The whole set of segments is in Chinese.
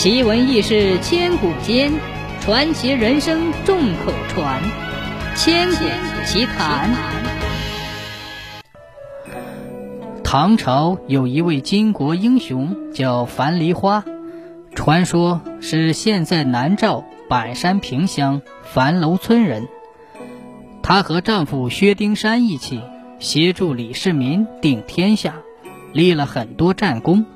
奇闻异事千古间，传奇人生众口传。千古奇谈。唐朝有一位巾帼英雄叫樊梨花，传说是现在南诏板山坪乡樊楼村人。她和丈夫薛丁山一起协助李世民定天下，立了很多战功。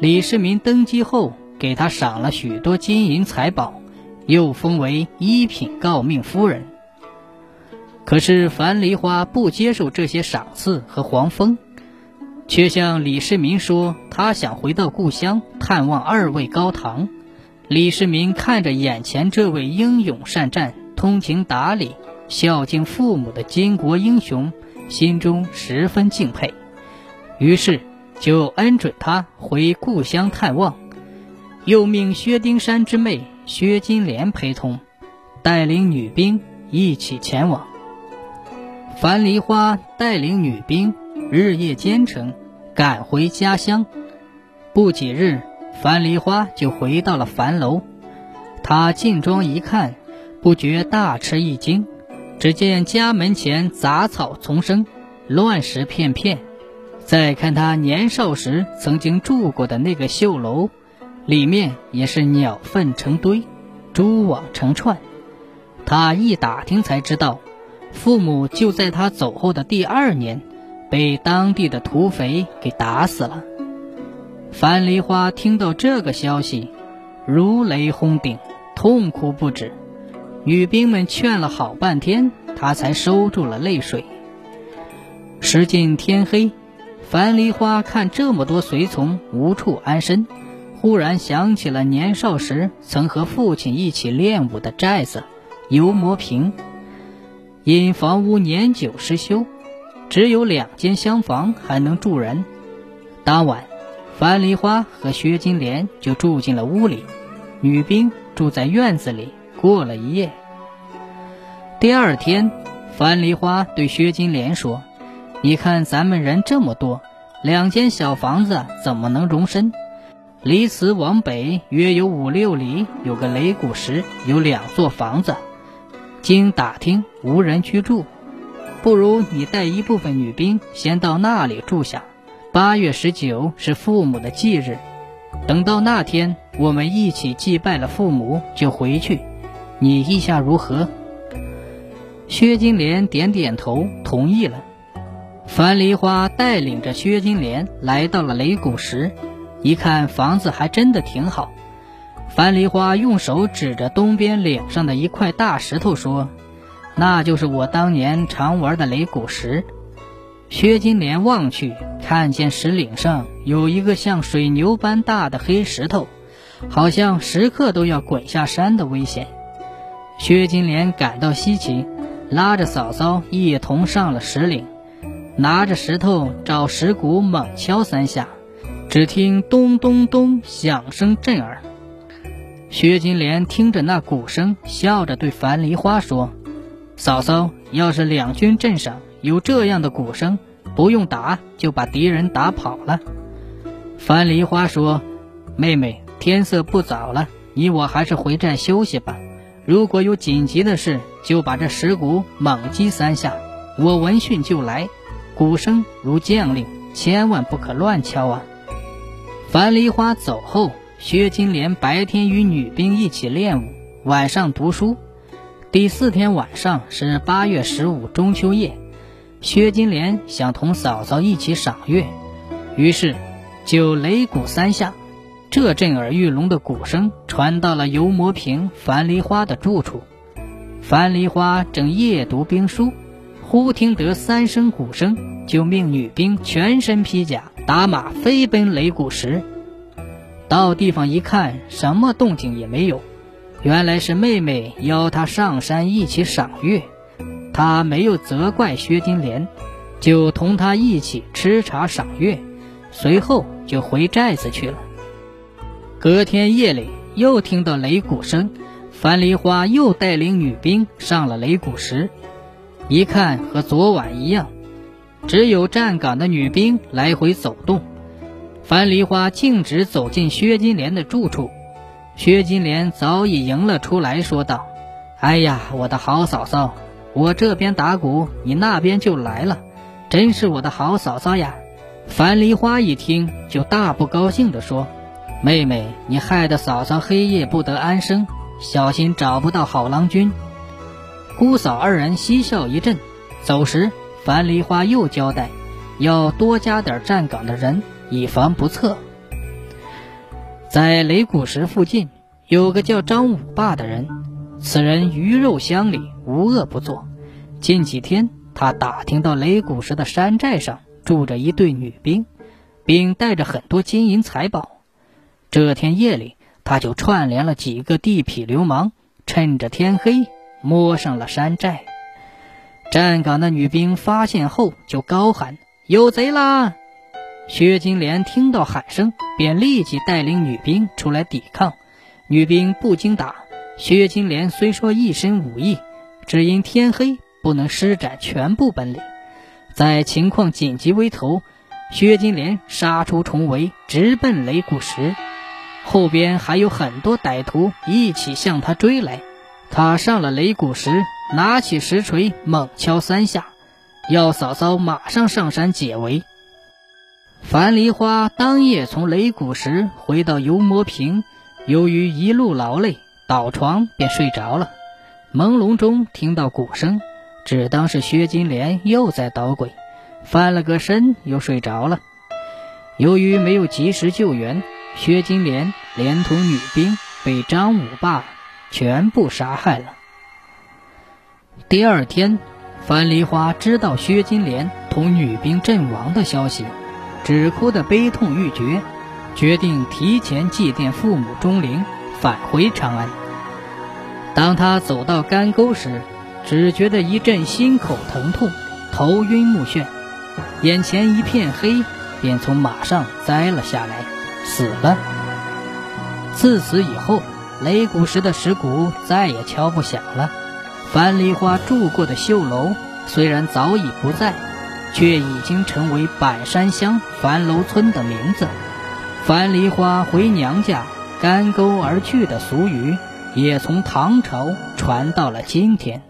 李世民登基后。给他赏了许多金银财宝，又封为一品诰命夫人。可是樊梨花不接受这些赏赐和黄封，却向李世民说他想回到故乡探望二位高堂。李世民看着眼前这位英勇善战、通情达理、孝敬父母的巾帼英雄，心中十分敬佩，于是就恩准他回故乡探望。又命薛丁山之妹薛金莲陪同，带领女兵一起前往。樊梨花带领女兵日夜兼程，赶回家乡。不几日，樊梨花就回到了樊楼。她进庄一看，不觉大吃一惊。只见家门前杂草丛生，乱石片片。再看她年少时曾经住过的那个绣楼。里面也是鸟粪成堆，蛛网成串。他一打听才知道，父母就在他走后的第二年，被当地的土匪给打死了。樊梨花听到这个消息，如雷轰顶，痛哭不止。女兵们劝了好半天，她才收住了泪水。时近天黑，樊梨花看这么多随从无处安身。忽然想起了年少时曾和父亲一起练武的寨子油磨坪，因房屋年久失修，只有两间厢房还能住人。当晚，樊梨花和薛金莲就住进了屋里，女兵住在院子里过了一夜。第二天，樊梨花对薛金莲说：“你看咱们人这么多，两间小房子怎么能容身？”离此往北约有五六里，有个擂鼓石，有两座房子。经打听，无人居住。不如你带一部分女兵先到那里住下。八月十九是父母的忌日，等到那天，我们一起祭拜了父母，就回去。你意下如何？薛金莲点点头，同意了。樊梨花带领着薛金莲来到了擂鼓石。一看房子还真的挺好，樊梨花用手指着东边岭上的一块大石头说：“那就是我当年常玩的擂鼓石。”薛金莲望去，看见石岭上有一个像水牛般大的黑石头，好像时刻都要滚下山的危险。薛金莲感到稀奇，拉着嫂嫂一同上了石岭，拿着石头找石鼓猛敲三下。只听咚咚咚响声震耳，薛金莲听着那鼓声，笑着对樊梨花说：“嫂嫂，要是两军阵上有这样的鼓声，不用打就把敌人打跑了。”樊梨花说：“妹妹，天色不早了，你我还是回寨休息吧。如果有紧急的事，就把这石鼓猛击三下，我闻讯就来。鼓声如将令，千万不可乱敲啊！”樊梨花走后，薛金莲白天与女兵一起练武，晚上读书。第四天晚上是八月十五中秋夜，薛金莲想同嫂嫂一起赏月，于是就擂鼓三下。这震耳欲聋的鼓声传到了油磨坪樊梨花的住处。樊梨花正夜读兵书，忽听得三声鼓声，就命女兵全身披甲。打马飞奔擂鼓石，到地方一看，什么动静也没有。原来是妹妹邀他上山一起赏月，他没有责怪薛金莲，就同他一起吃茶赏月，随后就回寨子去了。隔天夜里又听到擂鼓声，樊梨花又带领女兵上了擂鼓石，一看和昨晚一样。只有站岗的女兵来回走动，樊梨花径直走进薛金莲的住处，薛金莲早已迎了出来，说道：“哎呀，我的好嫂嫂，我这边打鼓，你那边就来了，真是我的好嫂嫂呀！”樊梨花一听，就大不高兴地说：“妹妹，你害得嫂嫂黑夜不得安生，小心找不到好郎君。”姑嫂二人嬉笑一阵，走时，樊梨花又交代，要多加点站岗的人，以防不测。在雷鼓石附近，有个叫张五霸的人，此人鱼肉乡里，无恶不作。近几天，他打听到雷鼓石的山寨上。住着一队女兵，并带着很多金银财宝。这天夜里，他就串联了几个地痞流氓，趁着天黑摸上了山寨。站岗的女兵发现后，就高喊：“有贼啦！”薛金莲听到喊声，便立即带领女兵出来抵抗。女兵不经打，薛金莲虽说一身武艺，只因天黑，不能施展全部本领。在情况紧急危头，薛金莲杀出重围，直奔雷鼓石。后边还有很多歹徒一起向他追来。他上了雷鼓石，拿起石锤猛敲三下，要嫂嫂马上上山解围。樊梨花当夜从雷鼓石回到油磨坪，由于一路劳累，倒床便睡着了。朦胧中听到鼓声。只当是薛金莲又在捣鬼，翻了个身又睡着了。由于没有及时救援，薛金莲连同女兵被张五霸全部杀害了。第二天，樊梨花知道薛金莲同女兵阵亡的消息，只哭得悲痛欲绝，决定提前祭奠父母钟灵，返回长安。当他走到干沟时，只觉得一阵心口疼痛，头晕目眩，眼前一片黑，便从马上栽了下来，死了。自此以后，擂鼓石的石鼓再也敲不响了。樊梨花住过的绣楼虽然早已不在，却已经成为板山乡樊楼村的名字。樊梨花回娘家，干沟而去的俗语，也从唐朝传到了今天。